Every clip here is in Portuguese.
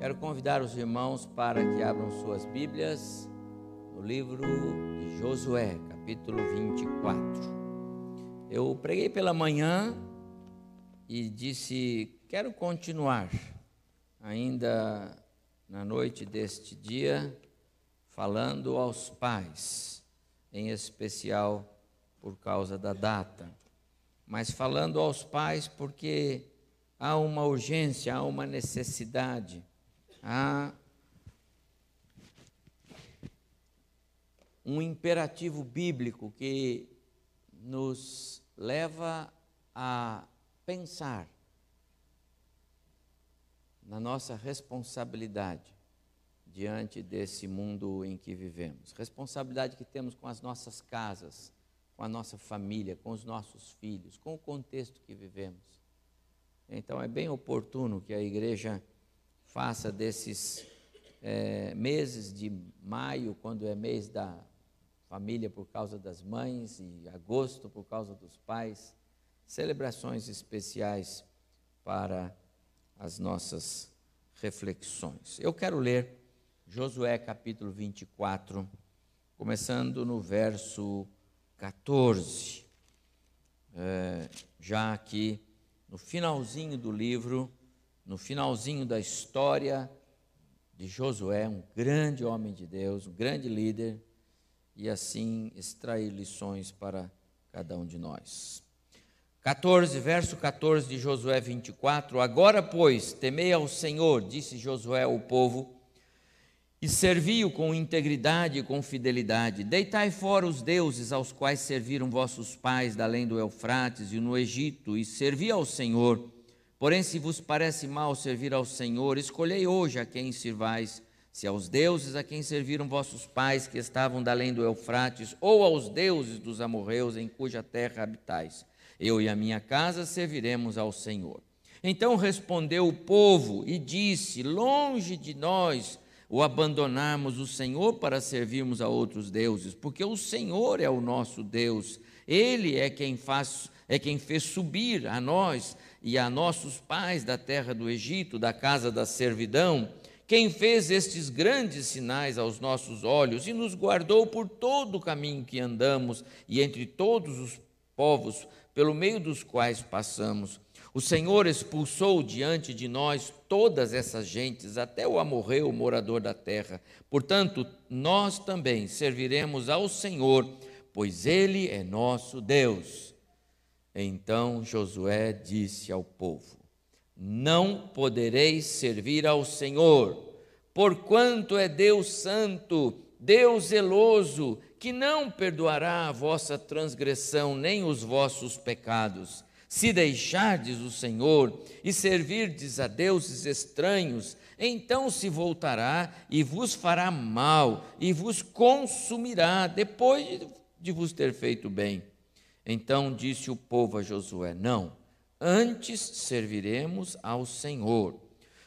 Quero convidar os irmãos para que abram suas Bíblias no livro de Josué, capítulo 24. Eu preguei pela manhã e disse: quero continuar ainda na noite deste dia, falando aos pais, em especial por causa da data, mas falando aos pais porque há uma urgência, há uma necessidade há um imperativo bíblico que nos leva a pensar na nossa responsabilidade diante desse mundo em que vivemos. Responsabilidade que temos com as nossas casas, com a nossa família, com os nossos filhos, com o contexto que vivemos. Então é bem oportuno que a igreja faça desses é, meses de maio, quando é mês da família por causa das mães, e agosto por causa dos pais, celebrações especiais para as nossas reflexões. Eu quero ler Josué capítulo 24, começando no verso 14. É, já aqui no finalzinho do livro, no finalzinho da história de Josué, um grande homem de Deus, um grande líder, e assim extrair lições para cada um de nós. 14, verso 14 de Josué 24: Agora, pois, temei ao Senhor, disse Josué ao povo, e servi-o com integridade e com fidelidade. Deitai fora os deuses aos quais serviram vossos pais da além do Eufrates e no Egito, e servi ao Senhor. Porém, se vos parece mal servir ao Senhor, escolhei hoje a quem sirvais, se aos deuses a quem serviram vossos pais que estavam da além do Eufrates, ou aos deuses dos amorreus em cuja terra habitais. Eu e a minha casa serviremos ao Senhor. Então respondeu o povo e disse: Longe de nós o abandonarmos o Senhor para servirmos a outros deuses, porque o Senhor é o nosso Deus. Ele é quem faz, é quem fez subir a nós e a nossos pais da terra do Egito, da casa da servidão, quem fez estes grandes sinais aos nossos olhos e nos guardou por todo o caminho que andamos e entre todos os povos pelo meio dos quais passamos. O Senhor expulsou diante de nós todas essas gentes, até o amorreu, morador da terra. Portanto, nós também serviremos ao Senhor, pois Ele é nosso Deus. Então Josué disse ao povo: Não podereis servir ao Senhor, porquanto é Deus santo, Deus zeloso, que não perdoará a vossa transgressão nem os vossos pecados. Se deixardes o Senhor e servirdes a deuses estranhos, então se voltará e vos fará mal e vos consumirá depois de vos ter feito bem. Então disse o povo a Josué: Não, antes serviremos ao Senhor.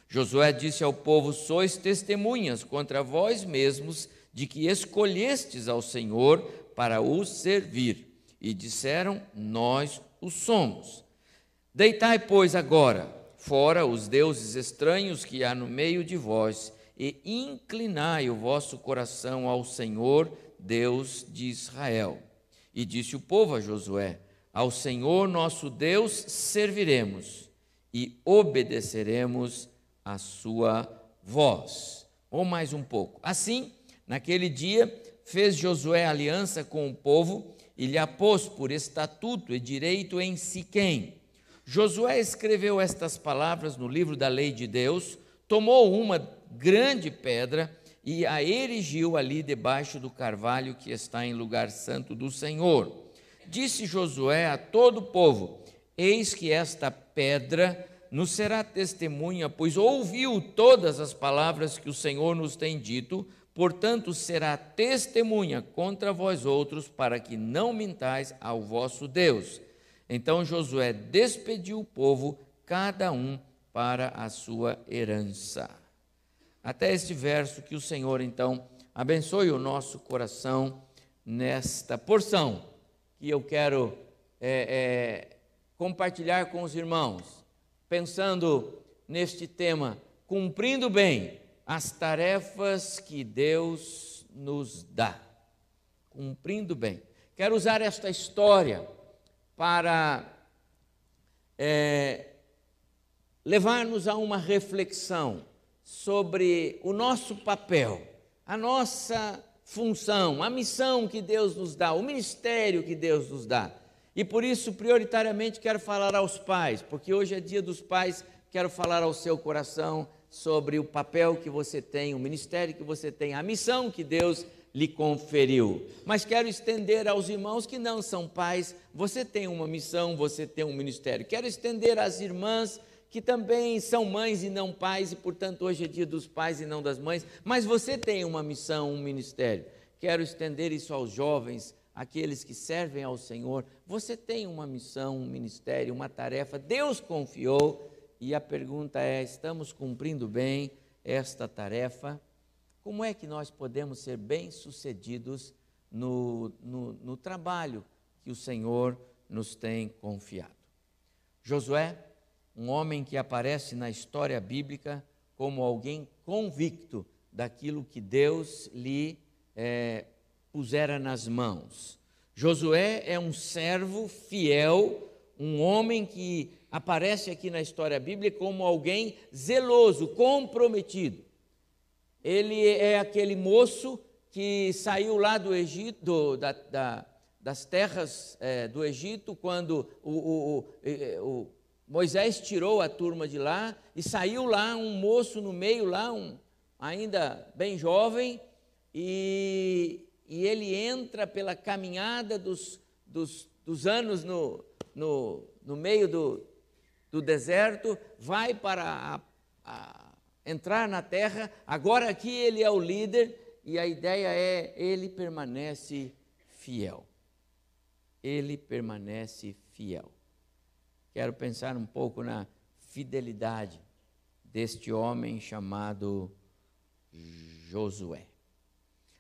Josué disse ao povo: Sois testemunhas contra vós mesmos de que escolhestes ao Senhor para o servir. E disseram: Nós o somos. Deitai, pois, agora fora os deuses estranhos que há no meio de vós, e inclinai o vosso coração ao Senhor, Deus de Israel. E disse o povo a Josué: Ao Senhor nosso Deus serviremos e obedeceremos a sua voz. Ou mais um pouco. Assim, naquele dia, fez Josué aliança com o povo e lhe apôs por estatuto e direito em Siquém. Josué escreveu estas palavras no livro da lei de Deus, tomou uma grande pedra e a erigiu ali debaixo do carvalho que está em lugar santo do Senhor. Disse Josué a todo o povo: Eis que esta pedra nos será testemunha, pois ouviu todas as palavras que o Senhor nos tem dito, portanto será testemunha contra vós outros, para que não mintais ao vosso Deus. Então Josué despediu o povo, cada um para a sua herança até este verso, que o Senhor então abençoe o nosso coração nesta porção que eu quero é, é, compartilhar com os irmãos, pensando neste tema, cumprindo bem as tarefas que Deus nos dá. Cumprindo bem. Quero usar esta história para é, levar-nos a uma reflexão sobre o nosso papel, a nossa função, a missão que Deus nos dá, o ministério que Deus nos dá. E por isso, prioritariamente, quero falar aos pais, porque hoje é dia dos pais, quero falar ao seu coração sobre o papel que você tem, o ministério que você tem, a missão que Deus lhe conferiu. Mas quero estender aos irmãos que não são pais, você tem uma missão, você tem um ministério. Quero estender às irmãs que também são mães e não pais, e portanto hoje é dia dos pais e não das mães, mas você tem uma missão, um ministério. Quero estender isso aos jovens, aqueles que servem ao Senhor. Você tem uma missão, um ministério, uma tarefa, Deus confiou, e a pergunta é: estamos cumprindo bem esta tarefa? Como é que nós podemos ser bem-sucedidos no, no, no trabalho que o Senhor nos tem confiado? Josué um homem que aparece na história bíblica como alguém convicto daquilo que Deus lhe é, pusera nas mãos. Josué é um servo fiel, um homem que aparece aqui na história bíblica como alguém zeloso, comprometido. Ele é aquele moço que saiu lá do Egito, da, da, das terras é, do Egito, quando o, o, o, o Moisés tirou a turma de lá e saiu lá um moço no meio, lá, um, ainda bem jovem, e, e ele entra pela caminhada dos, dos, dos anos no, no, no meio do, do deserto, vai para a, a, entrar na terra. Agora aqui ele é o líder e a ideia é ele permanece fiel. Ele permanece fiel quero pensar um pouco na fidelidade deste homem chamado Josué.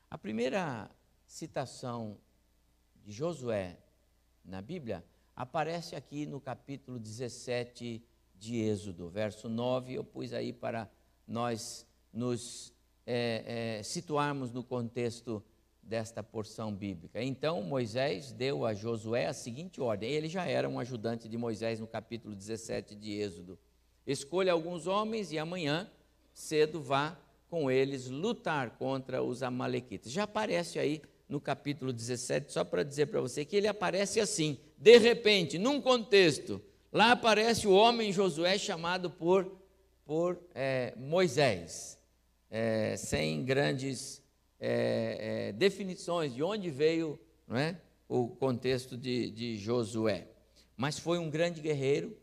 A primeira citação de Josué na Bíblia aparece aqui no capítulo 17 de Êxodo, verso 9. Eu pus aí para nós nos é, é, situarmos no contexto desta porção bíblica. Então Moisés deu a Josué a seguinte ordem: ele já era um ajudante de Moisés no capítulo 17 de Êxodo. Escolha alguns homens e amanhã cedo vá com eles lutar contra os amalequitas. Já aparece aí no capítulo 17, só para dizer para você que ele aparece assim, de repente, num contexto. Lá aparece o homem Josué chamado por, por é, Moisés, é, sem grandes é, é, definições de onde veio não é, o contexto de, de Josué. Mas foi um grande guerreiro,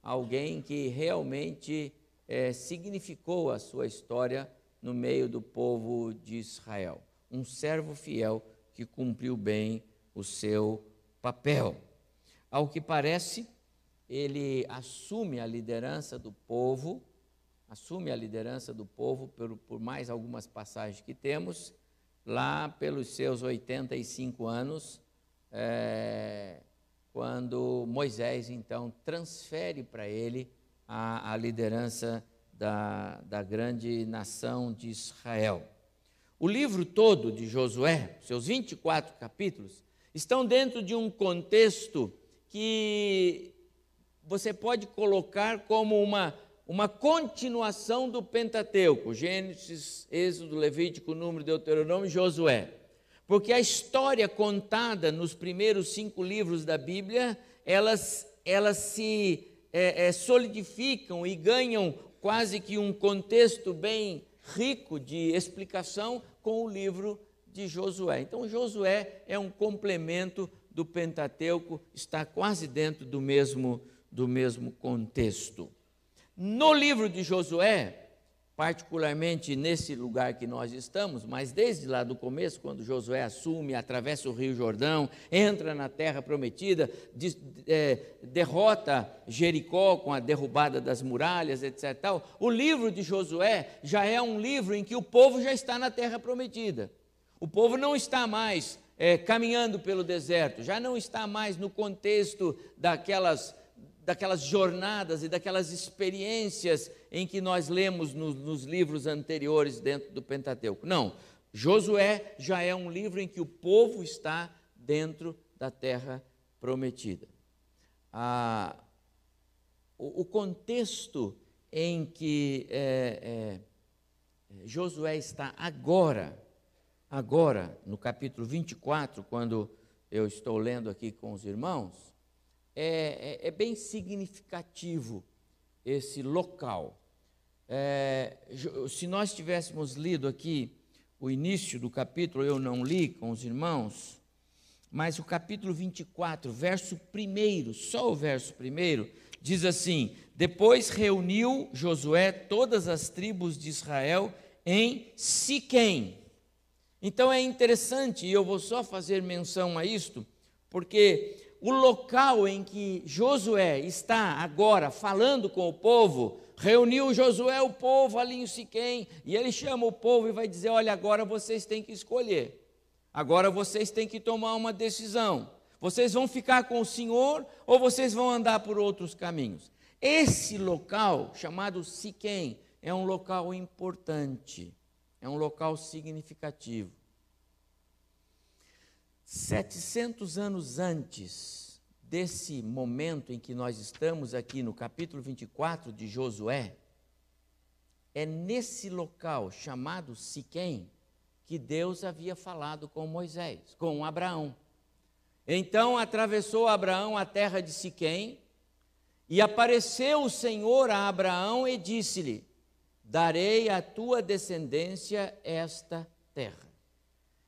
alguém que realmente é, significou a sua história no meio do povo de Israel. Um servo fiel que cumpriu bem o seu papel. Ao que parece, ele assume a liderança do povo, assume a liderança do povo por, por mais algumas passagens que temos, lá pelos seus 85 anos, é, quando Moisés então transfere para ele a, a liderança da, da grande nação de Israel. O livro todo de Josué, seus 24 capítulos, estão dentro de um contexto que você pode colocar como uma uma continuação do Pentateuco, Gênesis, Êxodo, Levítico, Número, Deuteronômio e Josué. Porque a história contada nos primeiros cinco livros da Bíblia, elas, elas se é, é, solidificam e ganham quase que um contexto bem rico de explicação com o livro de Josué. Então, Josué é um complemento do Pentateuco, está quase dentro do mesmo, do mesmo contexto. No livro de Josué, particularmente nesse lugar que nós estamos, mas desde lá do começo, quando Josué assume, atravessa o Rio Jordão, entra na terra prometida, de, é, derrota Jericó com a derrubada das muralhas, etc. Tal, o livro de Josué já é um livro em que o povo já está na terra prometida. O povo não está mais é, caminhando pelo deserto, já não está mais no contexto daquelas daquelas jornadas e daquelas experiências em que nós lemos no, nos livros anteriores dentro do Pentateuco. Não, Josué já é um livro em que o povo está dentro da terra prometida. Ah, o, o, contexto em que é, é, Josué está agora, agora, no capítulo 24, quando eu estou lendo aqui com os irmãos, é, é, é bem significativo esse local. É, se nós tivéssemos lido aqui o início do capítulo, eu não li com os irmãos, mas o capítulo 24, verso 1, só o verso 1, diz assim: Depois reuniu Josué todas as tribos de Israel em Siquém. Então é interessante, e eu vou só fazer menção a isto, porque o local em que Josué está agora falando com o povo, reuniu Josué o povo ali em Siquém, e ele chama o povo e vai dizer: Olha, agora vocês têm que escolher, agora vocês têm que tomar uma decisão. Vocês vão ficar com o Senhor ou vocês vão andar por outros caminhos? Esse local, chamado Siquém, é um local importante, é um local significativo. 700 anos antes desse momento em que nós estamos aqui no capítulo 24 de Josué, é nesse local chamado Siquém que Deus havia falado com Moisés, com Abraão. Então atravessou Abraão a terra de Siquém, e apareceu o Senhor a Abraão e disse-lhe: Darei à tua descendência esta terra.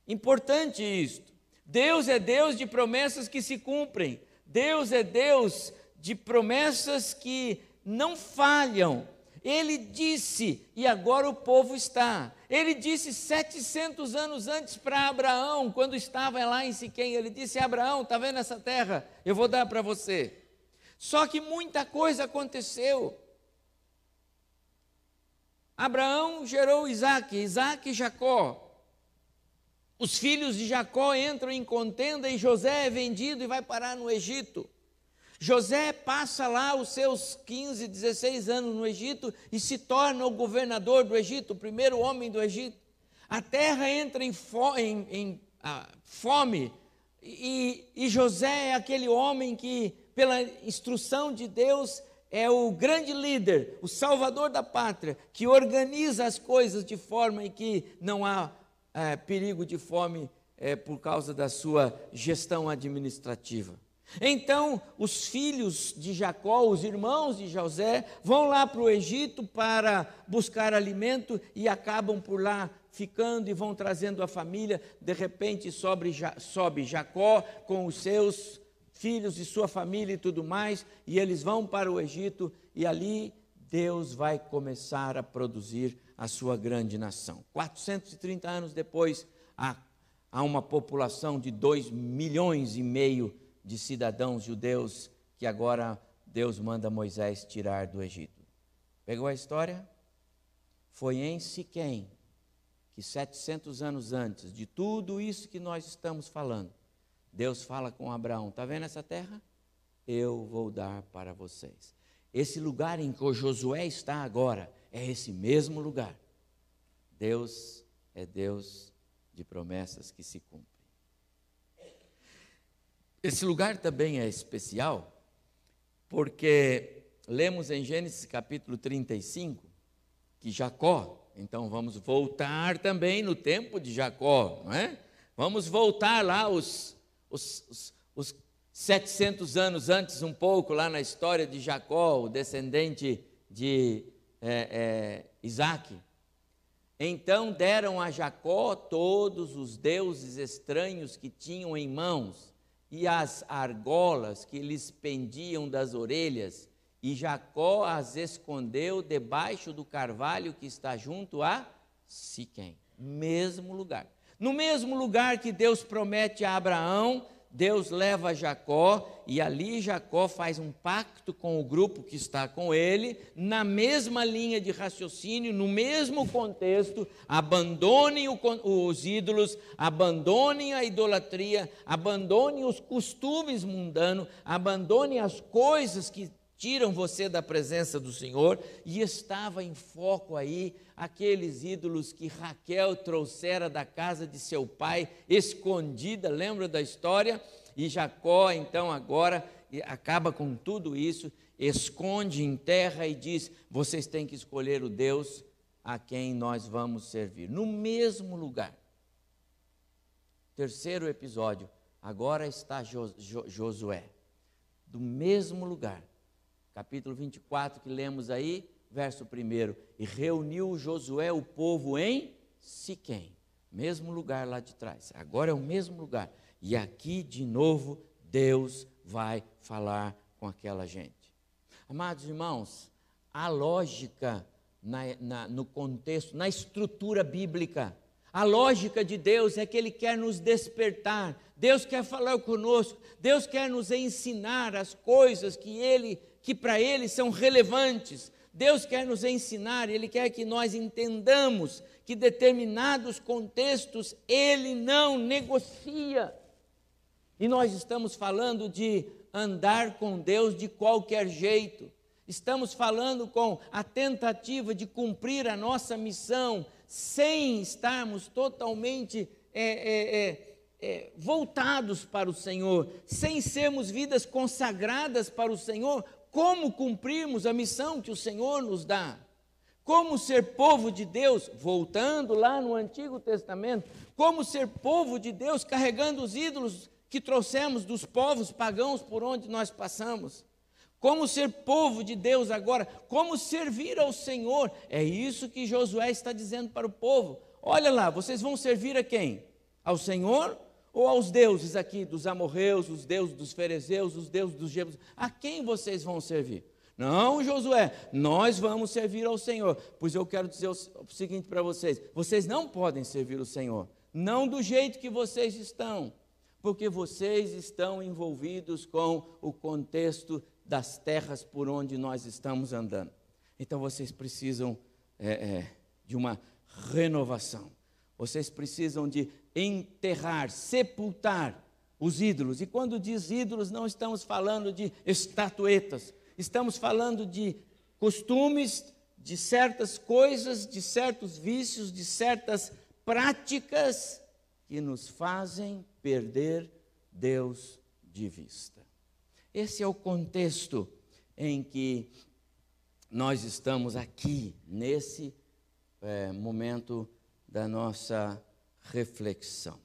Importante isto. Deus é Deus de promessas que se cumprem. Deus é Deus de promessas que não falham. Ele disse, e agora o povo está. Ele disse 700 anos antes para Abraão, quando estava lá em Siquém, ele disse: Abraão, está vendo essa terra? Eu vou dar para você. Só que muita coisa aconteceu. Abraão gerou Isaac, Isaac e Jacó. Os filhos de Jacó entram em contenda e José é vendido e vai parar no Egito. José passa lá os seus 15, 16 anos no Egito e se torna o governador do Egito, o primeiro homem do Egito. A terra entra em, fo em, em ah, fome e, e José é aquele homem que, pela instrução de Deus, é o grande líder, o salvador da pátria, que organiza as coisas de forma em que não há é, perigo de fome é, por causa da sua gestão administrativa. Então, os filhos de Jacó, os irmãos de José, vão lá para o Egito para buscar alimento e acabam por lá ficando e vão trazendo a família. De repente, sobe, sobe Jacó com os seus filhos e sua família e tudo mais, e eles vão para o Egito e ali Deus vai começar a produzir a sua grande nação. 430 anos depois, há, há uma população de 2 milhões e meio de cidadãos judeus que agora Deus manda Moisés tirar do Egito. Pegou a história? Foi em Siquém que 700 anos antes de tudo isso que nós estamos falando, Deus fala com Abraão: está vendo essa terra? Eu vou dar para vocês. Esse lugar em que Josué está agora é esse mesmo lugar. Deus é Deus de promessas que se cumprem. Esse lugar também é especial, porque lemos em Gênesis capítulo 35 que Jacó, então vamos voltar também no tempo de Jacó, não é? Vamos voltar lá os, os, os, os 700 anos antes, um pouco, lá na história de Jacó, o descendente de é, é, Isaac. Então deram a Jacó todos os deuses estranhos que tinham em mãos e as argolas que lhes pendiam das orelhas, e Jacó as escondeu debaixo do carvalho que está junto a Siquém, mesmo lugar. No mesmo lugar que Deus promete a Abraão, Deus leva Jacó e ali Jacó faz um pacto com o grupo que está com ele, na mesma linha de raciocínio, no mesmo contexto, abandonem os ídolos, abandonem a idolatria, abandonem os costumes mundanos, abandonem as coisas que tiram você da presença do Senhor, e estava em foco aí aqueles ídolos que Raquel trouxera da casa de seu pai, escondida, lembra da história? E Jacó, então, agora acaba com tudo isso, esconde em terra e diz: vocês têm que escolher o Deus a quem nós vamos servir. No mesmo lugar. Terceiro episódio, agora está Josué, do mesmo lugar capítulo 24 que lemos aí, verso 1. E reuniu Josué o povo em Siquém, mesmo lugar lá de trás. Agora é o mesmo lugar. E aqui de novo Deus vai falar com aquela gente. Amados irmãos, a lógica na, na, no contexto, na estrutura bíblica, a lógica de Deus é que Ele quer nos despertar, Deus quer falar conosco, Deus quer nos ensinar as coisas que Ele que para Ele são relevantes. Deus quer nos ensinar, Ele quer que nós entendamos que determinados contextos Ele não negocia. E nós estamos falando de andar com Deus de qualquer jeito. Estamos falando com a tentativa de cumprir a nossa missão sem estarmos totalmente é, é, é, é voltados para o Senhor, sem sermos vidas consagradas para o Senhor, como cumprirmos a missão que o Senhor nos dá. Como ser povo de Deus, voltando lá no Antigo Testamento, como ser povo de Deus carregando os ídolos que trouxemos dos povos pagãos por onde nós passamos. Como ser povo de Deus agora, como servir ao Senhor. É isso que Josué está dizendo para o povo. Olha lá, vocês vão servir a quem? Ao Senhor ou aos deuses aqui dos amorreus, os deuses dos ferezeus, os deuses dos jebuseus, a quem vocês vão servir? Não, Josué, nós vamos servir ao Senhor. Pois eu quero dizer o seguinte para vocês: vocês não podem servir o Senhor, não do jeito que vocês estão, porque vocês estão envolvidos com o contexto das terras por onde nós estamos andando. Então vocês precisam é, é, de uma renovação, vocês precisam de enterrar, sepultar os ídolos. E quando diz ídolos, não estamos falando de estatuetas, estamos falando de costumes, de certas coisas, de certos vícios, de certas práticas que nos fazem perder Deus de vista. Esse é o contexto em que nós estamos aqui, nesse é, momento da nossa reflexão.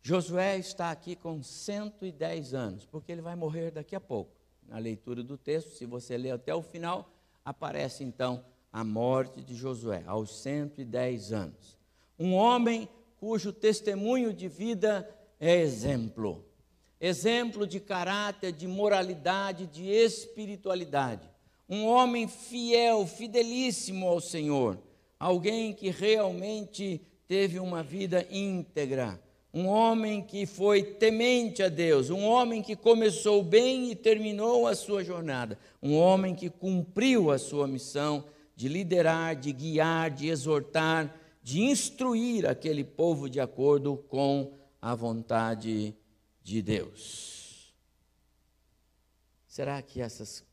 Josué está aqui com 110 anos, porque ele vai morrer daqui a pouco. Na leitura do texto, se você ler até o final, aparece então a morte de Josué, aos 110 anos. Um homem cujo testemunho de vida é exemplo. Exemplo de caráter, de moralidade, de espiritualidade. Um homem fiel, fidelíssimo ao Senhor. Alguém que realmente teve uma vida íntegra, um homem que foi temente a Deus, um homem que começou bem e terminou a sua jornada, um homem que cumpriu a sua missão de liderar, de guiar, de exortar, de instruir aquele povo de acordo com a vontade de Deus. Será que essas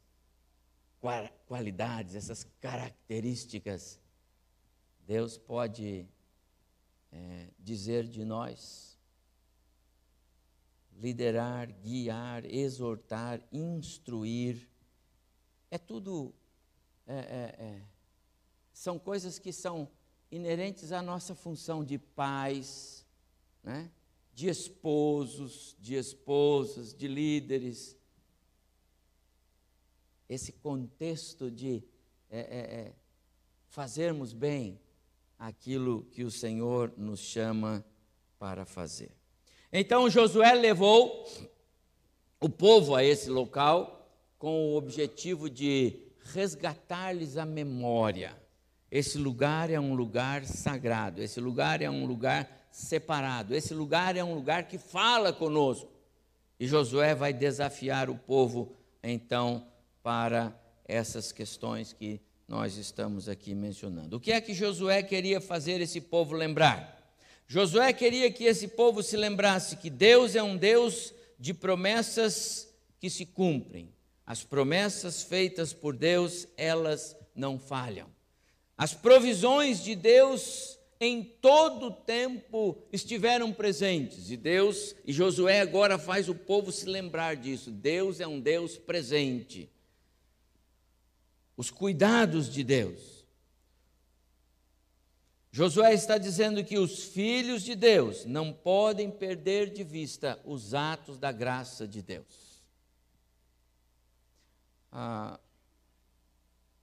qualidades, essas características, Deus pode é, dizer de nós, liderar, guiar, exortar, instruir, é tudo, é, é, é, são coisas que são inerentes à nossa função de pais, né? de esposos, de esposas, de líderes. Esse contexto de é, é, fazermos bem, aquilo que o Senhor nos chama para fazer. Então Josué levou o povo a esse local com o objetivo de resgatar-lhes a memória. Esse lugar é um lugar sagrado, esse lugar é um lugar separado, esse lugar é um lugar que fala conosco. E Josué vai desafiar o povo então para essas questões que nós estamos aqui mencionando. O que é que Josué queria fazer esse povo lembrar? Josué queria que esse povo se lembrasse que Deus é um Deus de promessas que se cumprem, As promessas feitas por Deus, elas não falham. As provisões de Deus em todo o tempo estiveram presentes. E Deus, e Josué agora faz o povo se lembrar disso. Deus é um Deus presente. Os cuidados de Deus. Josué está dizendo que os filhos de Deus não podem perder de vista os atos da graça de Deus. Ah,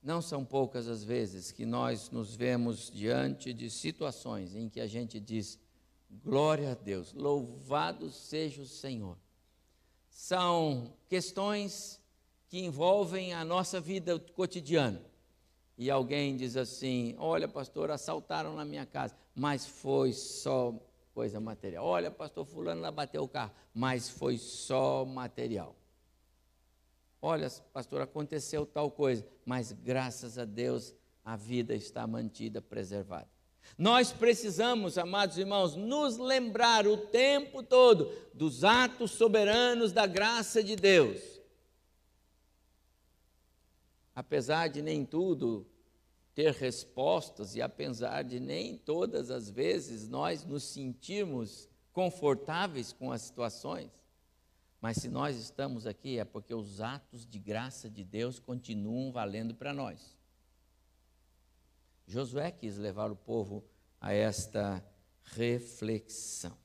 não são poucas as vezes que nós nos vemos diante de situações em que a gente diz: glória a Deus, louvado seja o Senhor. São questões que envolvem a nossa vida cotidiana e alguém diz assim: Olha, pastor, assaltaram na minha casa, mas foi só coisa material. Olha, pastor, Fulano lá bateu o carro, mas foi só material. Olha, pastor, aconteceu tal coisa, mas graças a Deus a vida está mantida, preservada. Nós precisamos, amados irmãos, nos lembrar o tempo todo dos atos soberanos da graça de Deus apesar de nem tudo ter respostas e apesar de nem todas as vezes nós nos sentirmos confortáveis com as situações, mas se nós estamos aqui é porque os atos de graça de Deus continuam valendo para nós. Josué quis levar o povo a esta reflexão.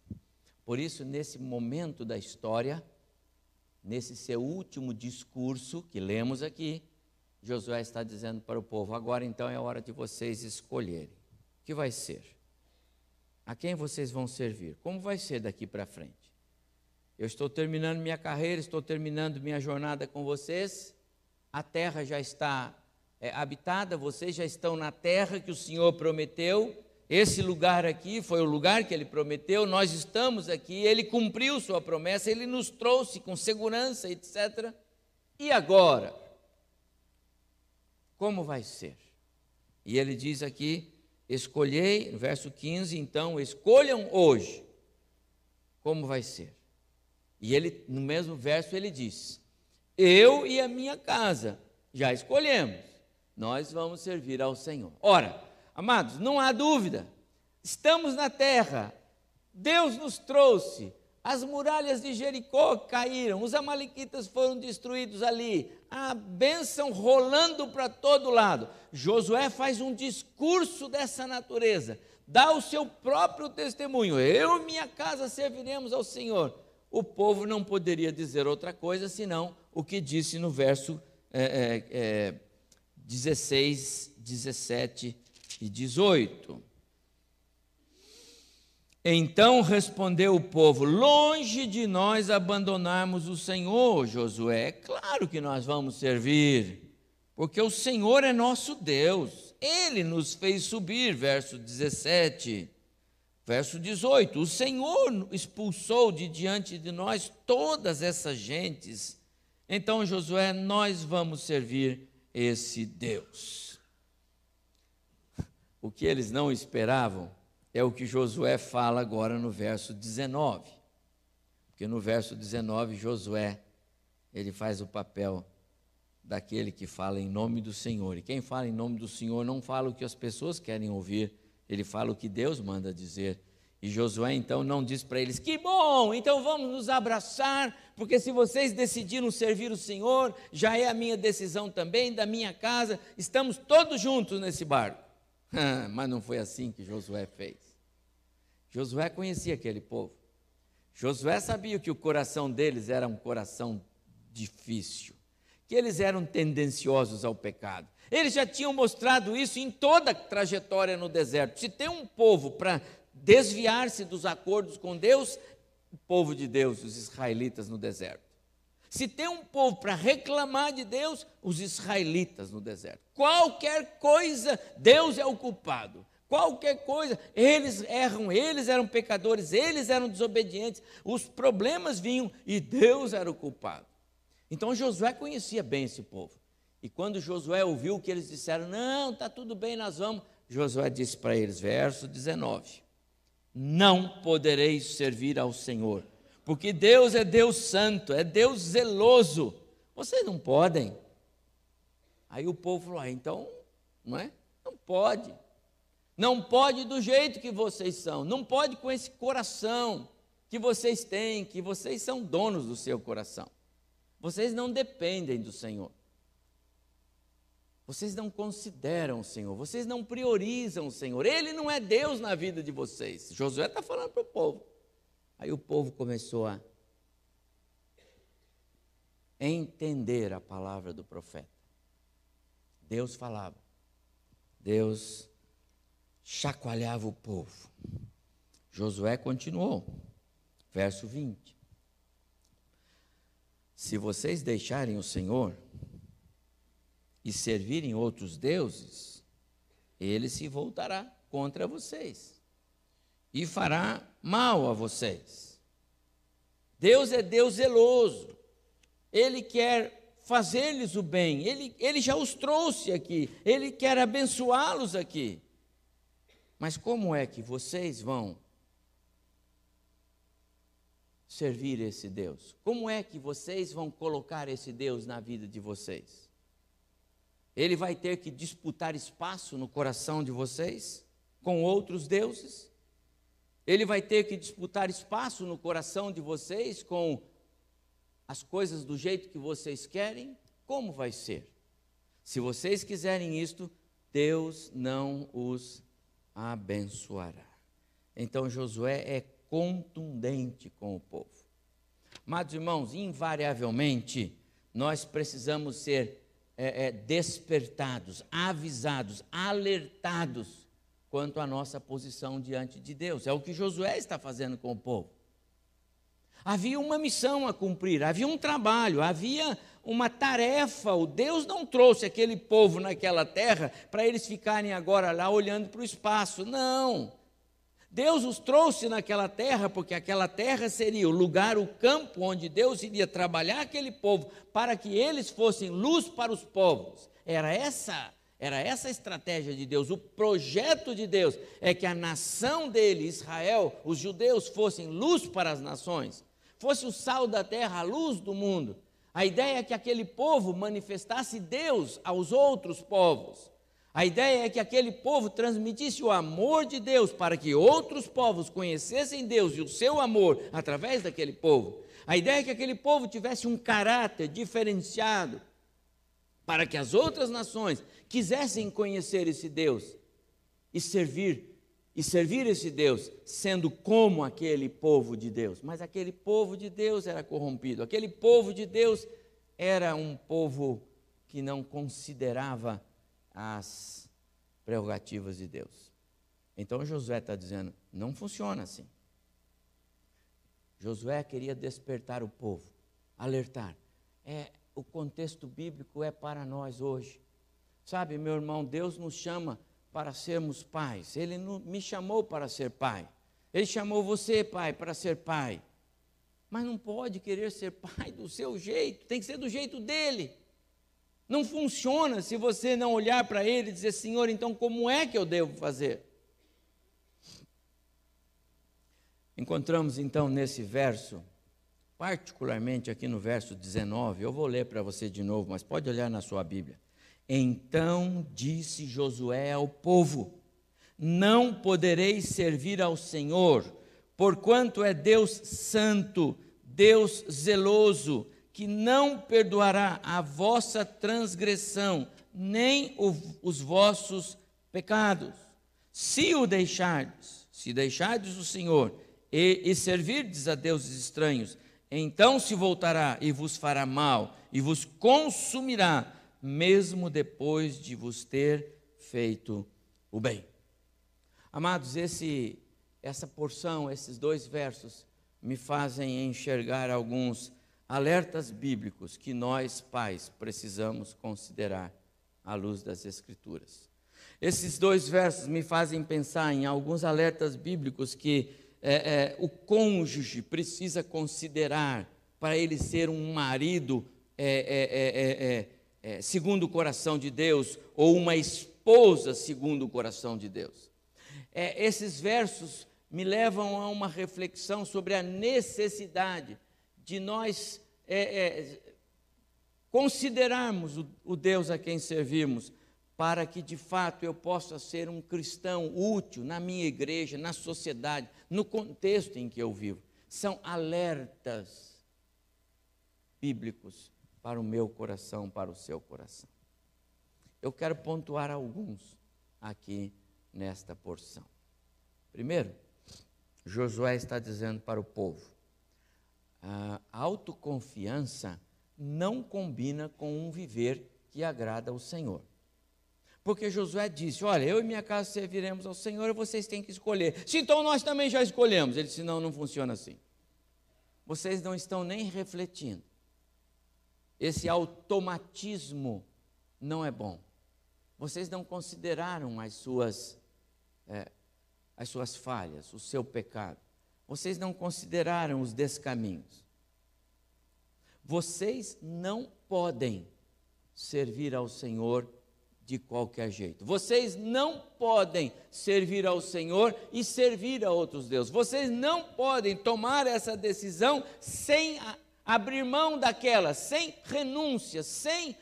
Por isso, nesse momento da história, nesse seu último discurso que lemos aqui, Josué está dizendo para o povo: agora então é hora de vocês escolherem. O que vai ser? A quem vocês vão servir? Como vai ser daqui para frente? Eu estou terminando minha carreira, estou terminando minha jornada com vocês. A terra já está é, habitada, vocês já estão na terra que o Senhor prometeu. Esse lugar aqui foi o lugar que ele prometeu, nós estamos aqui, ele cumpriu sua promessa, ele nos trouxe com segurança, etc. E agora? Como vai ser? E ele diz aqui: escolhei, no verso 15, então, escolham hoje como vai ser. E ele, no mesmo verso, ele diz: Eu e a minha casa já escolhemos, nós vamos servir ao Senhor. Ora, amados, não há dúvida, estamos na terra, Deus nos trouxe, as muralhas de Jericó caíram, os amalequitas foram destruídos ali, a bênção rolando para todo lado. Josué faz um discurso dessa natureza, dá o seu próprio testemunho: eu e minha casa serviremos ao Senhor. O povo não poderia dizer outra coisa senão o que disse no verso é, é, é, 16, 17 e 18. Então respondeu o povo: Longe de nós abandonarmos o Senhor, Josué. Claro que nós vamos servir, porque o Senhor é nosso Deus. Ele nos fez subir, verso 17. Verso 18: O Senhor expulsou de diante de nós todas essas gentes. Então, Josué, nós vamos servir esse Deus. O que eles não esperavam é o que Josué fala agora no verso 19. Porque no verso 19, Josué, ele faz o papel daquele que fala em nome do Senhor. E quem fala em nome do Senhor não fala o que as pessoas querem ouvir, ele fala o que Deus manda dizer. E Josué então não diz para eles: Que bom, então vamos nos abraçar, porque se vocês decidiram servir o Senhor, já é a minha decisão também, da minha casa, estamos todos juntos nesse barco. Mas não foi assim que Josué fez. Josué conhecia aquele povo. Josué sabia que o coração deles era um coração difícil, que eles eram tendenciosos ao pecado. Eles já tinham mostrado isso em toda a trajetória no deserto. Se tem um povo para desviar-se dos acordos com Deus, o povo de Deus, os israelitas no deserto. Se tem um povo para reclamar de Deus, os israelitas no deserto. Qualquer coisa, Deus é o culpado qualquer coisa, eles erram, eles eram pecadores, eles eram desobedientes, os problemas vinham e Deus era o culpado. Então Josué conhecia bem esse povo. E quando Josué ouviu que eles disseram: Não, está tudo bem, nós vamos. Josué disse para eles, verso 19: Não podereis servir ao Senhor, porque Deus é Deus santo, é Deus zeloso. Vocês não podem. Aí o povo falou: ah, então, não é? Não pode. Não pode do jeito que vocês são. Não pode com esse coração que vocês têm, que vocês são donos do seu coração. Vocês não dependem do Senhor. Vocês não consideram o Senhor, vocês não priorizam o Senhor. Ele não é Deus na vida de vocês. Josué está falando para o povo. Aí o povo começou a entender a palavra do profeta. Deus falava, Deus chacoalhava o povo. Josué continuou, verso 20: Se vocês deixarem o Senhor e servirem outros deuses, ele se voltará contra vocês e fará mal a vocês. Deus é Deus zeloso, ele quer fazer-lhes o bem, ele, ele já os trouxe aqui, ele quer abençoá-los aqui. Mas como é que vocês vão servir esse Deus? Como é que vocês vão colocar esse Deus na vida de vocês? Ele vai ter que disputar espaço no coração de vocês com outros deuses? Ele vai ter que disputar espaço no coração de vocês com as coisas do jeito que vocês querem? Como vai ser? Se vocês quiserem isto, Deus não os abençoará. Então Josué é contundente com o povo. Amados irmãos, invariavelmente, nós precisamos ser é, é, despertados, avisados, alertados quanto à nossa posição diante de Deus. É o que Josué está fazendo com o povo. Havia uma missão a cumprir, havia um trabalho, havia uma tarefa. O Deus não trouxe aquele povo naquela terra para eles ficarem agora lá olhando para o espaço. Não. Deus os trouxe naquela terra porque aquela terra seria o lugar, o campo onde Deus iria trabalhar aquele povo para que eles fossem luz para os povos. Era essa era essa a estratégia de Deus. O projeto de Deus é que a nação dele, Israel, os judeus, fossem luz para as nações fosse o sal da terra, a luz do mundo. A ideia é que aquele povo manifestasse Deus aos outros povos. A ideia é que aquele povo transmitisse o amor de Deus para que outros povos conhecessem Deus e o seu amor através daquele povo. A ideia é que aquele povo tivesse um caráter diferenciado para que as outras nações quisessem conhecer esse Deus e servir e servir esse Deus sendo como aquele povo de Deus. Mas aquele povo de Deus era corrompido, aquele povo de Deus era um povo que não considerava as prerrogativas de Deus. Então Josué está dizendo: não funciona assim. Josué queria despertar o povo, alertar. É, o contexto bíblico é para nós hoje. Sabe, meu irmão, Deus nos chama para sermos pais. Ele não me chamou para ser pai. Ele chamou você, pai, para ser pai. Mas não pode querer ser pai do seu jeito, tem que ser do jeito dele. Não funciona se você não olhar para ele e dizer, Senhor, então como é que eu devo fazer? Encontramos então nesse verso, particularmente aqui no verso 19, eu vou ler para você de novo, mas pode olhar na sua Bíblia. Então disse Josué ao povo: Não podereis servir ao Senhor, porquanto é Deus santo, Deus zeloso, que não perdoará a vossa transgressão, nem o, os vossos pecados. Se o deixardes, se deixardes o Senhor e, e servirdes a deuses estranhos, então se voltará e vos fará mal e vos consumirá mesmo depois de vos ter feito o bem. Amados, esse, essa porção, esses dois versos, me fazem enxergar alguns alertas bíblicos que nós, pais, precisamos considerar à luz das Escrituras. Esses dois versos me fazem pensar em alguns alertas bíblicos que é, é, o cônjuge precisa considerar para ele ser um marido é, é, segundo o coração de Deus, ou uma esposa segundo o coração de Deus. É, esses versos me levam a uma reflexão sobre a necessidade de nós é, é considerarmos o, o Deus a quem servimos, para que de fato eu possa ser um cristão útil na minha igreja, na sociedade, no contexto em que eu vivo. São alertas bíblicos para o meu coração, para o seu coração. Eu quero pontuar alguns aqui nesta porção. Primeiro, Josué está dizendo para o povo: a autoconfiança não combina com um viver que agrada ao Senhor. Porque Josué disse: Olha, eu e minha casa serviremos ao Senhor e vocês têm que escolher. Se então nós também já escolhemos. Ele disse: Não, não funciona assim. Vocês não estão nem refletindo. Esse automatismo não é bom. Vocês não consideraram as suas, é, as suas falhas, o seu pecado. Vocês não consideraram os descaminhos. Vocês não podem servir ao Senhor de qualquer jeito. Vocês não podem servir ao Senhor e servir a outros deuses. Vocês não podem tomar essa decisão sem abrir mão daquela, sem renúncia, sem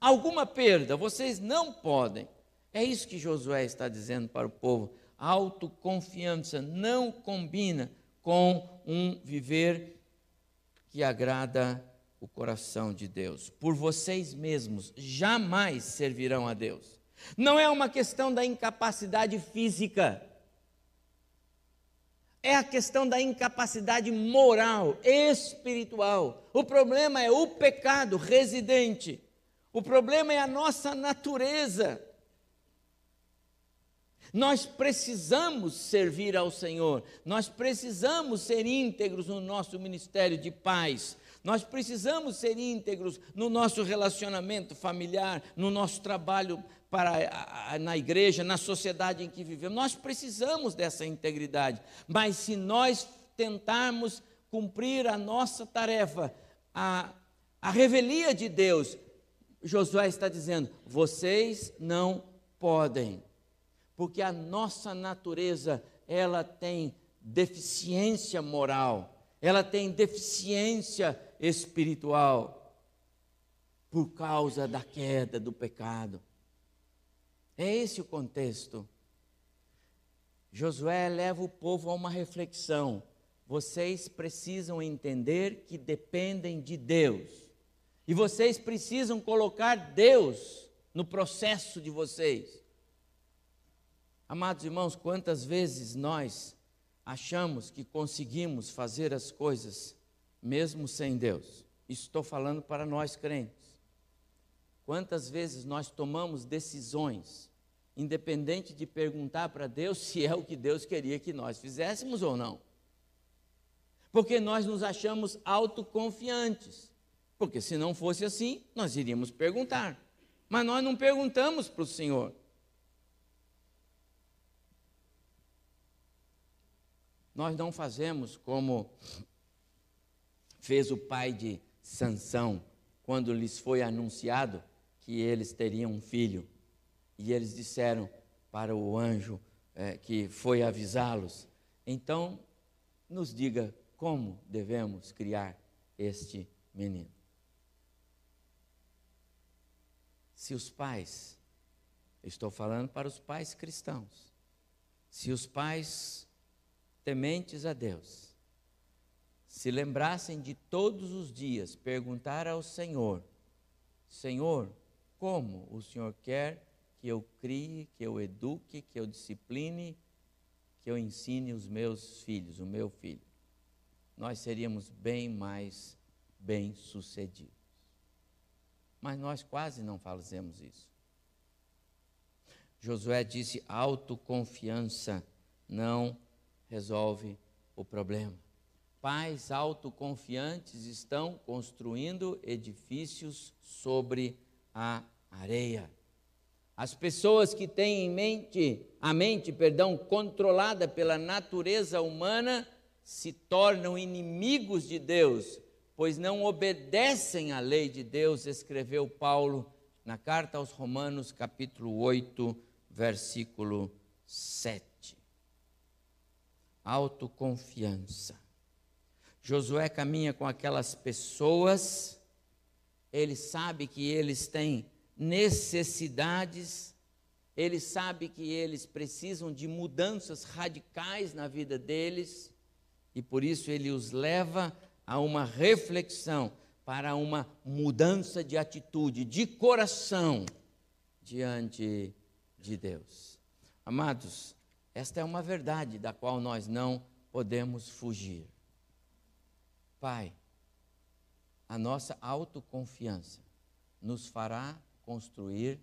alguma perda. Vocês não podem. É isso que Josué está dizendo para o povo. autoconfiança não combina com um viver que agrada o coração de Deus. Por vocês mesmos jamais servirão a Deus. Não é uma questão da incapacidade física. É a questão da incapacidade moral, espiritual. O problema é o pecado residente. O problema é a nossa natureza. Nós precisamos servir ao Senhor, nós precisamos ser íntegros no nosso ministério de paz, nós precisamos ser íntegros no nosso relacionamento familiar, no nosso trabalho para, na igreja, na sociedade em que vivemos. Nós precisamos dessa integridade. Mas se nós tentarmos cumprir a nossa tarefa, a, a revelia de Deus, Josué está dizendo: vocês não podem, porque a nossa natureza ela tem deficiência moral, ela tem deficiência espiritual por causa da queda do pecado. É esse o contexto. Josué leva o povo a uma reflexão. Vocês precisam entender que dependem de Deus. E vocês precisam colocar Deus no processo de vocês. Amados irmãos, quantas vezes nós achamos que conseguimos fazer as coisas mesmo sem Deus. Estou falando para nós crentes. Quantas vezes nós tomamos decisões, independente de perguntar para Deus se é o que Deus queria que nós fizéssemos ou não? Porque nós nos achamos autoconfiantes. Porque se não fosse assim, nós iríamos perguntar. Mas nós não perguntamos para o Senhor. Nós não fazemos como fez o pai de Sansão quando lhes foi anunciado que eles teriam um filho. E eles disseram para o anjo é, que foi avisá-los: então, nos diga como devemos criar este menino. Se os pais, estou falando para os pais cristãos, se os pais tementes a Deus, se lembrassem de todos os dias perguntar ao Senhor: Senhor, como o Senhor quer que eu crie, que eu eduque, que eu discipline, que eu ensine os meus filhos, o meu filho? Nós seríamos bem mais bem-sucedidos. Mas nós quase não fazemos isso. Josué disse: autoconfiança não resolve o problema pais autoconfiantes estão construindo edifícios sobre a areia. As pessoas que têm em mente, a mente, perdão, controlada pela natureza humana, se tornam inimigos de Deus, pois não obedecem à lei de Deus, escreveu Paulo na carta aos Romanos, capítulo 8, versículo 7. Autoconfiança. Josué caminha com aquelas pessoas ele sabe que eles têm necessidades, ele sabe que eles precisam de mudanças radicais na vida deles, e por isso ele os leva a uma reflexão para uma mudança de atitude, de coração diante de Deus. Amados, esta é uma verdade da qual nós não podemos fugir. Pai, a nossa autoconfiança nos fará construir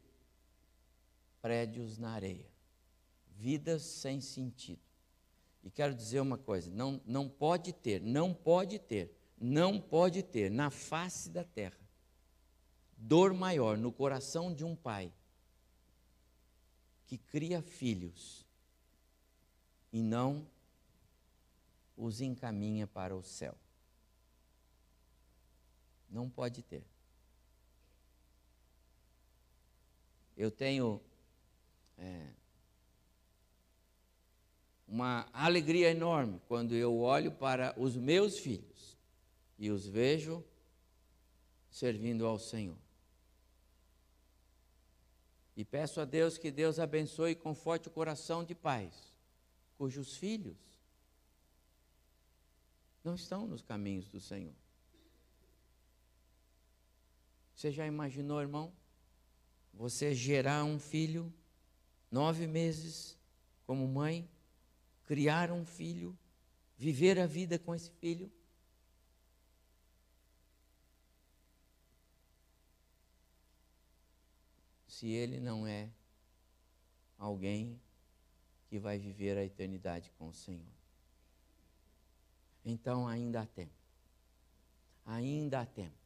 prédios na areia, vidas sem sentido. E quero dizer uma coisa: não, não pode ter, não pode ter não pode ter na face da terra dor maior no coração de um pai que cria filhos e não os encaminha para o céu. Não pode ter. Eu tenho é, uma alegria enorme quando eu olho para os meus filhos e os vejo servindo ao Senhor. E peço a Deus que Deus abençoe e conforte o coração de pais cujos filhos não estão nos caminhos do Senhor. Você já imaginou, irmão? Você gerar um filho, nove meses como mãe, criar um filho, viver a vida com esse filho? se ele não é alguém que vai viver a eternidade com o Senhor. Então ainda há tempo. Ainda há tempo.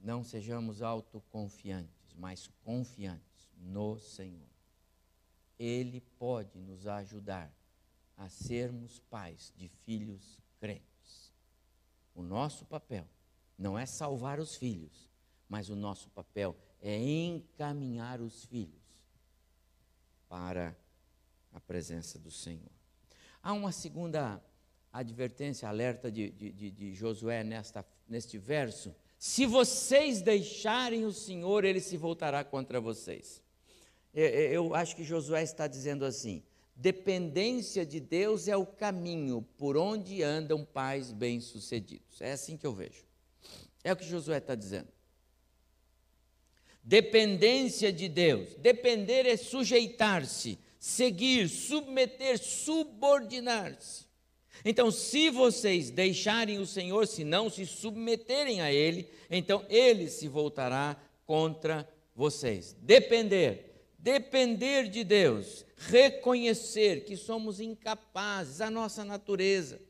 Não sejamos autoconfiantes, mas confiantes no Senhor. Ele pode nos ajudar a sermos pais de filhos crentes. O nosso papel não é salvar os filhos, mas o nosso papel é encaminhar os filhos para a presença do Senhor. Há uma segunda advertência, alerta de, de, de Josué nesta, neste verso. Se vocês deixarem o Senhor, ele se voltará contra vocês. Eu acho que Josué está dizendo assim: dependência de Deus é o caminho por onde andam pais bem-sucedidos. É assim que eu vejo. É o que Josué está dizendo. Dependência de Deus. Depender é sujeitar-se, seguir, submeter, subordinar-se. Então, se vocês deixarem o Senhor, se não se submeterem a Ele, então Ele se voltará contra vocês. Depender, depender de Deus, reconhecer que somos incapazes, a nossa natureza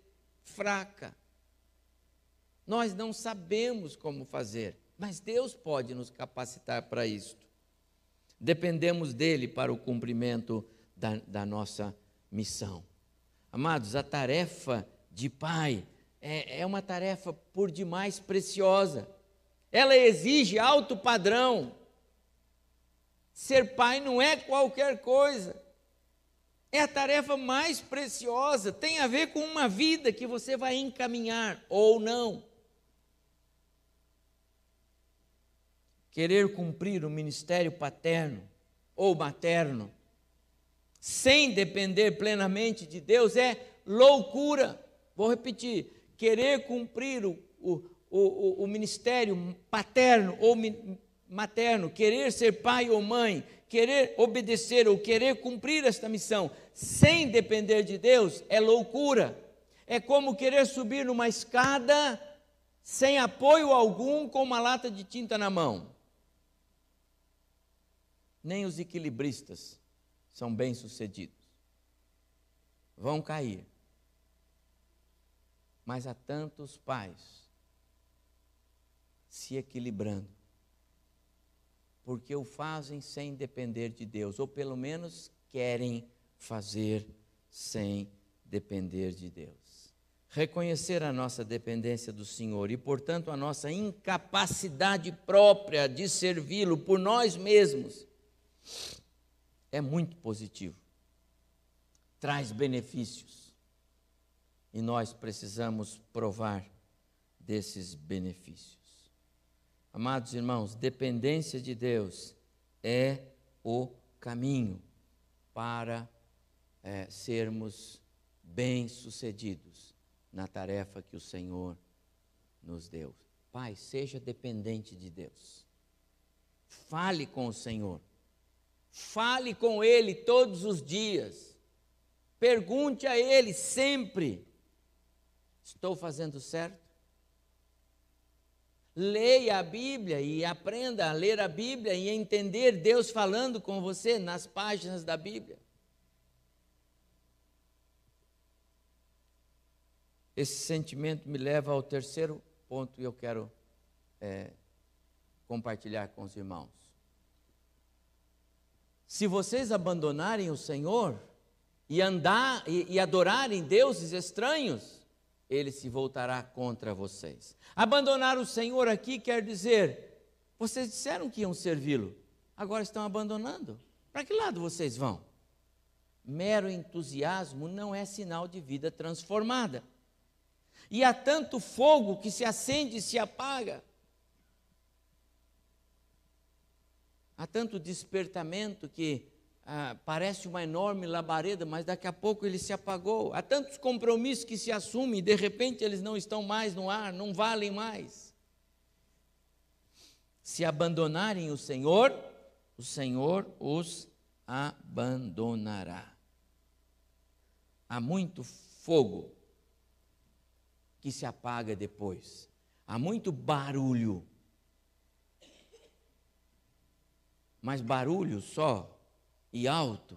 fraca. Nós não sabemos como fazer. Mas Deus pode nos capacitar para isto. Dependemos dele para o cumprimento da, da nossa missão. Amados, a tarefa de pai é, é uma tarefa por demais preciosa. Ela exige alto padrão. Ser pai não é qualquer coisa. É a tarefa mais preciosa, tem a ver com uma vida que você vai encaminhar ou não. querer cumprir o ministério paterno ou materno, sem depender plenamente de Deus, é loucura. Vou repetir: querer cumprir o, o, o, o ministério paterno ou materno, querer ser pai ou mãe, querer obedecer ou querer cumprir esta missão sem depender de Deus é loucura. É como querer subir numa escada sem apoio algum com uma lata de tinta na mão nem os equilibristas são bem-sucedidos. Vão cair. Mas há tantos pais se equilibrando, porque o fazem sem depender de Deus, ou pelo menos querem fazer sem depender de Deus. Reconhecer a nossa dependência do Senhor e, portanto, a nossa incapacidade própria de servi-lo por nós mesmos é muito positivo, traz benefícios. E nós precisamos provar desses benefícios. Amados irmãos, dependência de Deus é o caminho para é, sermos bem-sucedidos na tarefa que o Senhor nos deu. Pai, seja dependente de Deus. Fale com o Senhor. Fale com Ele todos os dias. Pergunte a Ele sempre: estou fazendo certo? Leia a Bíblia e aprenda a ler a Bíblia e entender Deus falando com você nas páginas da Bíblia. Esse sentimento me leva ao terceiro ponto e eu quero é, compartilhar com os irmãos. Se vocês abandonarem o Senhor e andar e, e adorarem deuses estranhos, ele se voltará contra vocês. Abandonar o Senhor aqui quer dizer, vocês disseram que iam servi-lo, agora estão abandonando. Para que lado vocês vão? Mero entusiasmo não é sinal de vida transformada. E há tanto fogo que se acende e se apaga. Há tanto despertamento que ah, parece uma enorme labareda, mas daqui a pouco ele se apagou. Há tantos compromissos que se assumem e de repente eles não estão mais no ar, não valem mais. Se abandonarem o Senhor, o Senhor os abandonará. Há muito fogo que se apaga depois. Há muito barulho. Mas barulho só e alto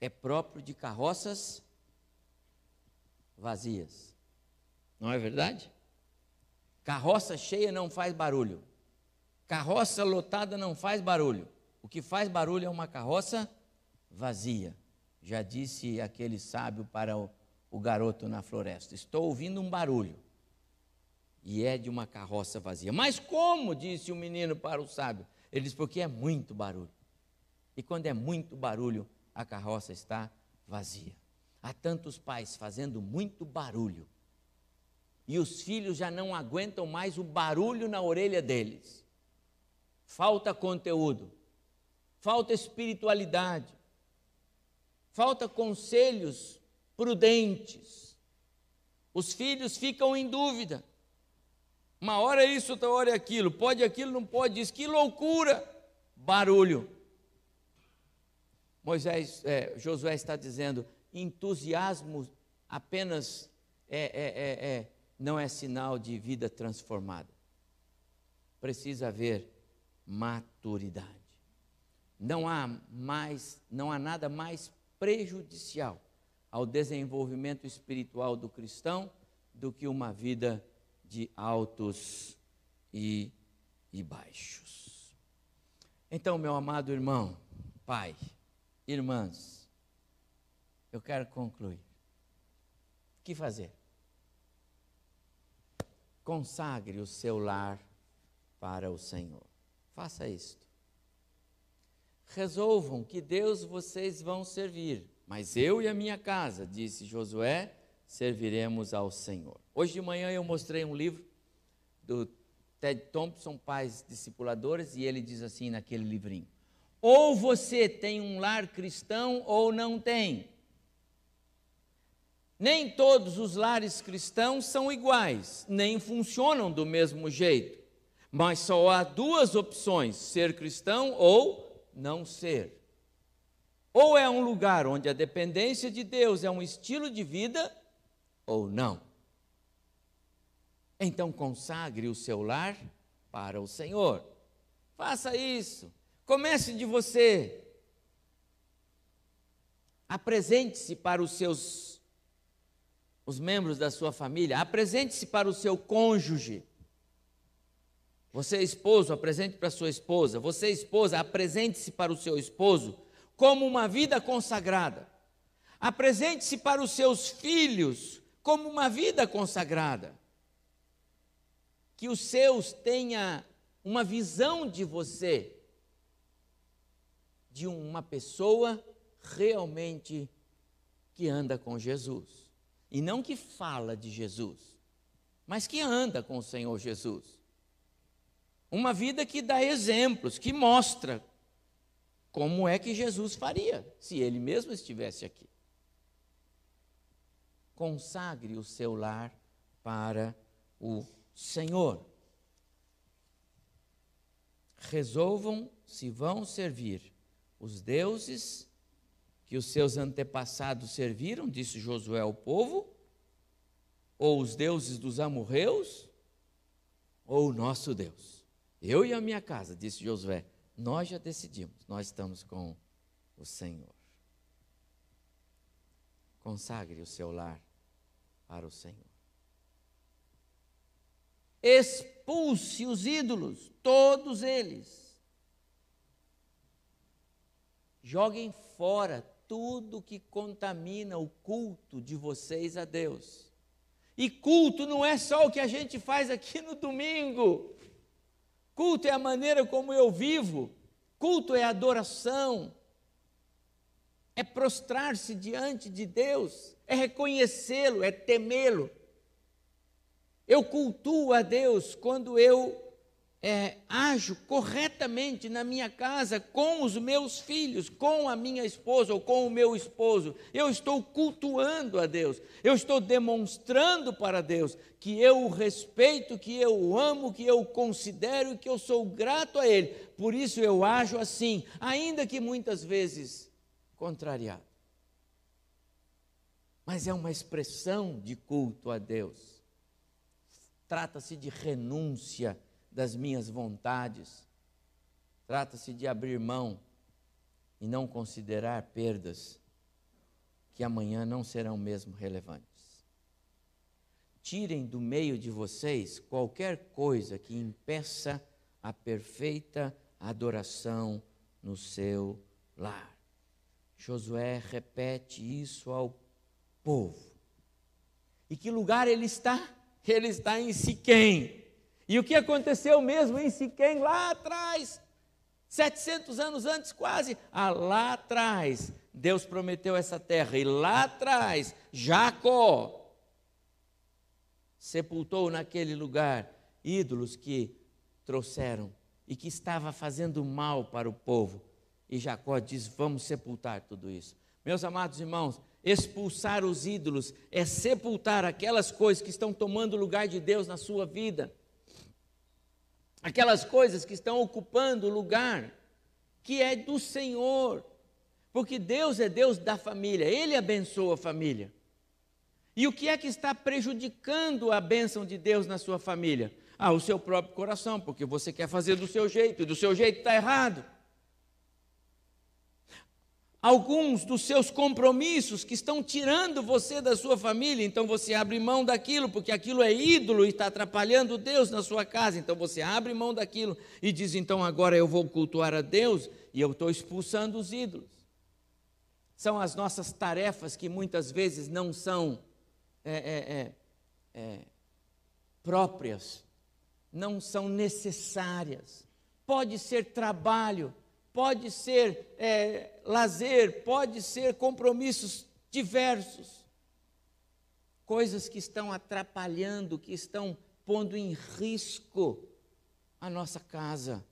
é próprio de carroças vazias. Não é verdade? Carroça cheia não faz barulho. Carroça lotada não faz barulho. O que faz barulho é uma carroça vazia. Já disse aquele sábio para o, o garoto na floresta: Estou ouvindo um barulho. E é de uma carroça vazia. Mas como? disse o menino para o sábio. Ele disse: Porque é muito barulho. E quando é muito barulho, a carroça está vazia. Há tantos pais fazendo muito barulho. E os filhos já não aguentam mais o barulho na orelha deles. Falta conteúdo, falta espiritualidade, falta conselhos prudentes. Os filhos ficam em dúvida. Uma hora é isso, outra hora é aquilo. Pode aquilo, não pode isso. Que loucura! Barulho. Moisés, é, Josué está dizendo, entusiasmo apenas é, é, é, é, não é sinal de vida transformada. Precisa haver maturidade. Não há mais, não há nada mais prejudicial ao desenvolvimento espiritual do cristão do que uma vida de altos e, e baixos. Então, meu amado irmão, pai, Irmãs, eu quero concluir. O que fazer? Consagre o seu lar para o Senhor. Faça isto. Resolvam que Deus vocês vão servir, mas eu e a minha casa, disse Josué, serviremos ao Senhor. Hoje de manhã eu mostrei um livro do Ted Thompson, Pais Discipuladores, e ele diz assim naquele livrinho: ou você tem um lar cristão ou não tem. Nem todos os lares cristãos são iguais, nem funcionam do mesmo jeito. Mas só há duas opções: ser cristão ou não ser. Ou é um lugar onde a dependência de Deus é um estilo de vida, ou não. Então consagre o seu lar para o Senhor. Faça isso. Comece de você. Apresente-se para os seus os membros da sua família, apresente-se para o seu cônjuge. Você esposo, apresente para sua esposa. Você esposa, apresente-se para o seu esposo como uma vida consagrada. Apresente-se para os seus filhos como uma vida consagrada. Que os seus tenha uma visão de você de uma pessoa realmente que anda com Jesus. E não que fala de Jesus, mas que anda com o Senhor Jesus. Uma vida que dá exemplos, que mostra como é que Jesus faria se ele mesmo estivesse aqui. Consagre o seu lar para o Senhor. Resolvam se vão servir os deuses que os seus antepassados serviram, disse Josué ao povo, ou os deuses dos amorreus, ou o nosso Deus. Eu e a minha casa, disse Josué, nós já decidimos, nós estamos com o Senhor. Consagre o seu lar para o Senhor. Expulse os ídolos, todos eles. Joguem fora tudo que contamina o culto de vocês a Deus. E culto não é só o que a gente faz aqui no domingo. Culto é a maneira como eu vivo. Culto é adoração. É prostrar-se diante de Deus, é reconhecê-lo, é temê-lo. Eu cultuo a Deus quando eu é, ajo corretamente na minha casa com os meus filhos, com a minha esposa ou com o meu esposo, eu estou cultuando a Deus, eu estou demonstrando para Deus que eu o respeito, que eu o amo, que eu o considero e que eu sou grato a Ele. Por isso eu ajo assim, ainda que muitas vezes contrariado. Mas é uma expressão de culto a Deus. Trata-se de renúncia das minhas vontades. Trata-se de abrir mão e não considerar perdas que amanhã não serão mesmo relevantes. Tirem do meio de vocês qualquer coisa que impeça a perfeita adoração no seu lar. Josué repete isso ao povo. E que lugar ele está? Ele está em Siquém. E o que aconteceu mesmo em Siquém, lá atrás, 700 anos antes quase, ah, lá atrás, Deus prometeu essa terra, e lá atrás, Jacó sepultou naquele lugar ídolos que trouxeram e que estava fazendo mal para o povo. E Jacó diz: Vamos sepultar tudo isso. Meus amados irmãos, expulsar os ídolos é sepultar aquelas coisas que estão tomando o lugar de Deus na sua vida aquelas coisas que estão ocupando o lugar que é do Senhor. Porque Deus é Deus da família, Ele abençoa a família. E o que é que está prejudicando a bênção de Deus na sua família? Ah, o seu próprio coração, porque você quer fazer do seu jeito, e do seu jeito está errado alguns dos seus compromissos que estão tirando você da sua família, então você abre mão daquilo, porque aquilo é ídolo e está atrapalhando Deus na sua casa, então você abre mão daquilo e diz: então agora eu vou cultuar a Deus e eu estou expulsando os ídolos. São as nossas tarefas que muitas vezes não são é, é, é, é próprias, não são necessárias. Pode ser trabalho, pode ser é, lazer, pode ser compromissos diversos, coisas que estão atrapalhando, que estão pondo em risco a nossa casa.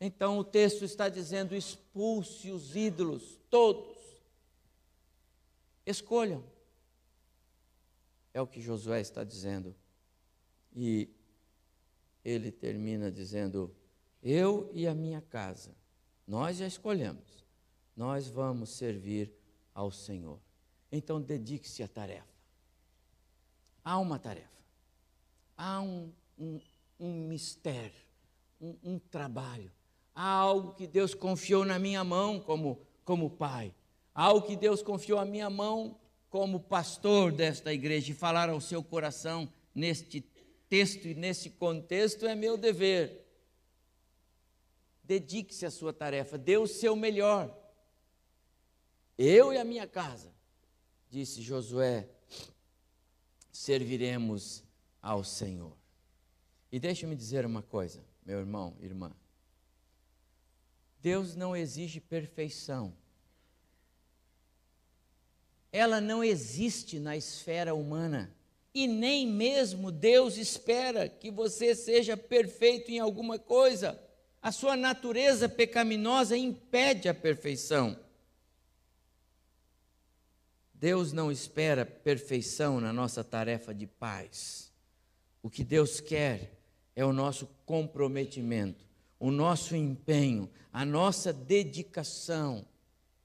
Então o texto está dizendo: expulse os ídolos, todos. Escolham. É o que Josué está dizendo. E ele termina dizendo: Eu e a minha casa nós já escolhemos. Nós vamos servir ao Senhor. Então dedique-se à tarefa. Há uma tarefa. Há um, um, um mistério, um, um trabalho. Há algo que Deus confiou na minha mão como, como pai. Há algo que Deus confiou à minha mão como pastor desta igreja. E falar ao seu coração neste texto e nesse contexto é meu dever dedique-se à sua tarefa, dê o seu melhor. Eu e a minha casa, disse Josué, serviremos ao Senhor. E deixe-me dizer uma coisa, meu irmão, irmã. Deus não exige perfeição. Ela não existe na esfera humana. E nem mesmo Deus espera que você seja perfeito em alguma coisa. A sua natureza pecaminosa impede a perfeição. Deus não espera perfeição na nossa tarefa de paz. O que Deus quer é o nosso comprometimento, o nosso empenho, a nossa dedicação,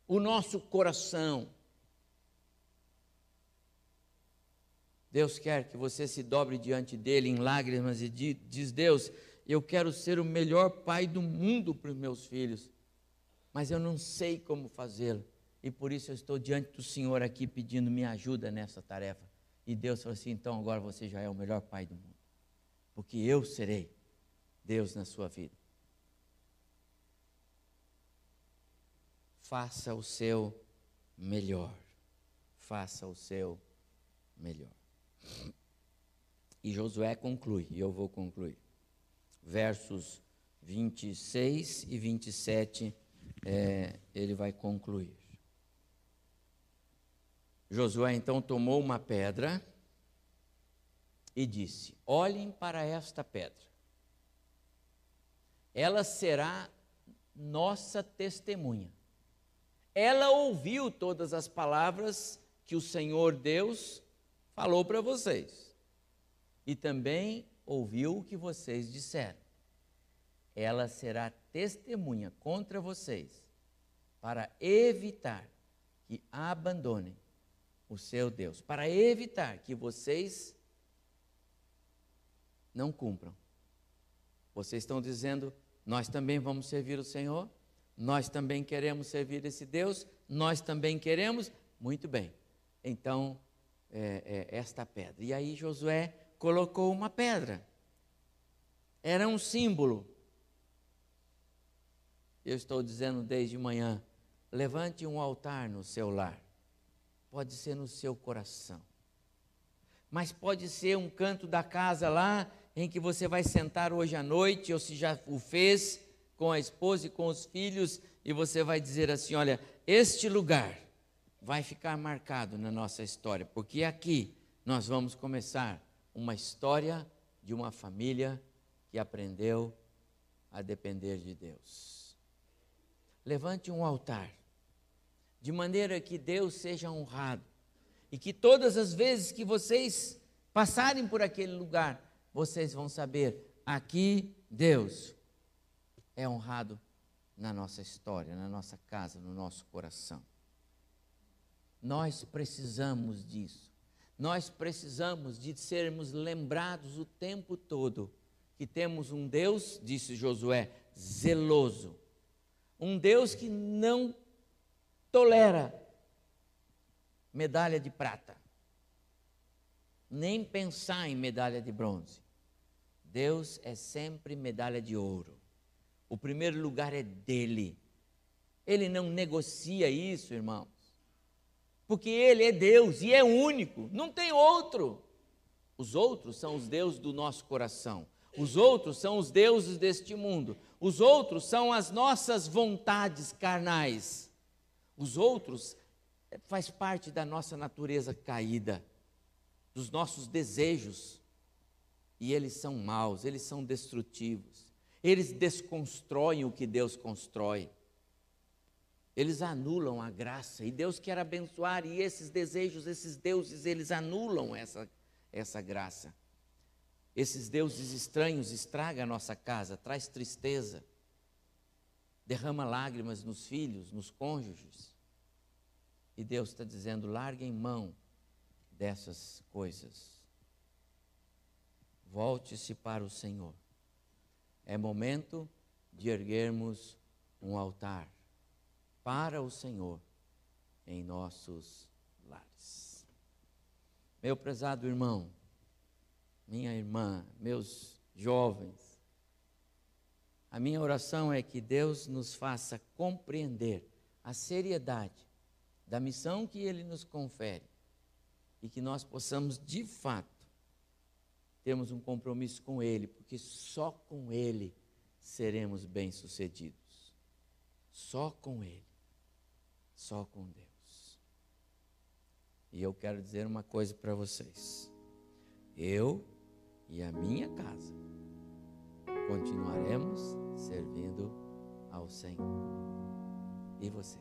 o nosso coração. Deus quer que você se dobre diante dele em lágrimas e diz: Deus, eu quero ser o melhor pai do mundo para os meus filhos, mas eu não sei como fazê-lo. E por isso eu estou diante do Senhor aqui pedindo minha ajuda nessa tarefa. E Deus falou assim: então agora você já é o melhor pai do mundo, porque eu serei Deus na sua vida. Faça o seu melhor. Faça o seu melhor. E Josué conclui, e eu vou concluir. Versos 26 e 27, é, ele vai concluir. Josué então tomou uma pedra e disse: Olhem para esta pedra. Ela será nossa testemunha. Ela ouviu todas as palavras que o Senhor Deus falou para vocês. E também ouviu o que vocês disseram. Ela será testemunha contra vocês para evitar que abandonem o seu Deus, para evitar que vocês não cumpram. Vocês estão dizendo, nós também vamos servir o Senhor, nós também queremos servir esse Deus, nós também queremos, muito bem. Então, é, é, esta pedra. E aí Josué colocou uma pedra. Era um símbolo. Eu estou dizendo desde manhã: levante um altar no seu lar pode ser no seu coração. Mas pode ser um canto da casa lá em que você vai sentar hoje à noite, ou se já o fez com a esposa e com os filhos, e você vai dizer assim: olha, este lugar vai ficar marcado na nossa história, porque aqui nós vamos começar uma história de uma família que aprendeu a depender de Deus. Levante um altar de maneira que Deus seja honrado e que todas as vezes que vocês passarem por aquele lugar, vocês vão saber: aqui Deus é honrado na nossa história, na nossa casa, no nosso coração. Nós precisamos disso. Nós precisamos de sermos lembrados o tempo todo que temos um Deus, disse Josué, zeloso. Um Deus que não tolera medalha de prata, nem pensar em medalha de bronze. Deus é sempre medalha de ouro. O primeiro lugar é dele. Ele não negocia isso, irmãos. Porque ele é Deus e é único, não tem outro. Os outros são os deuses do nosso coração. Os outros são os deuses deste mundo. Os outros são as nossas vontades carnais. Os outros eh, faz parte da nossa natureza caída, dos nossos desejos. E eles são maus, eles são destrutivos. Eles desconstroem o que Deus constrói. Eles anulam a graça e Deus quer abençoar e esses desejos, esses deuses, eles anulam essa essa graça. Esses deuses estranhos estragam a nossa casa, traz tristeza, derrama lágrimas nos filhos, nos cônjuges. E Deus está dizendo: larguem mão dessas coisas. Volte-se para o Senhor. É momento de erguermos um altar para o Senhor em nossos lares. Meu prezado irmão, minha irmã, meus jovens, a minha oração é que Deus nos faça compreender a seriedade da missão que Ele nos confere e que nós possamos, de fato, termos um compromisso com Ele, porque só com Ele seremos bem-sucedidos. Só com Ele. Só com Deus. E eu quero dizer uma coisa para vocês. eu e a minha casa continuaremos servindo ao Senhor. E você?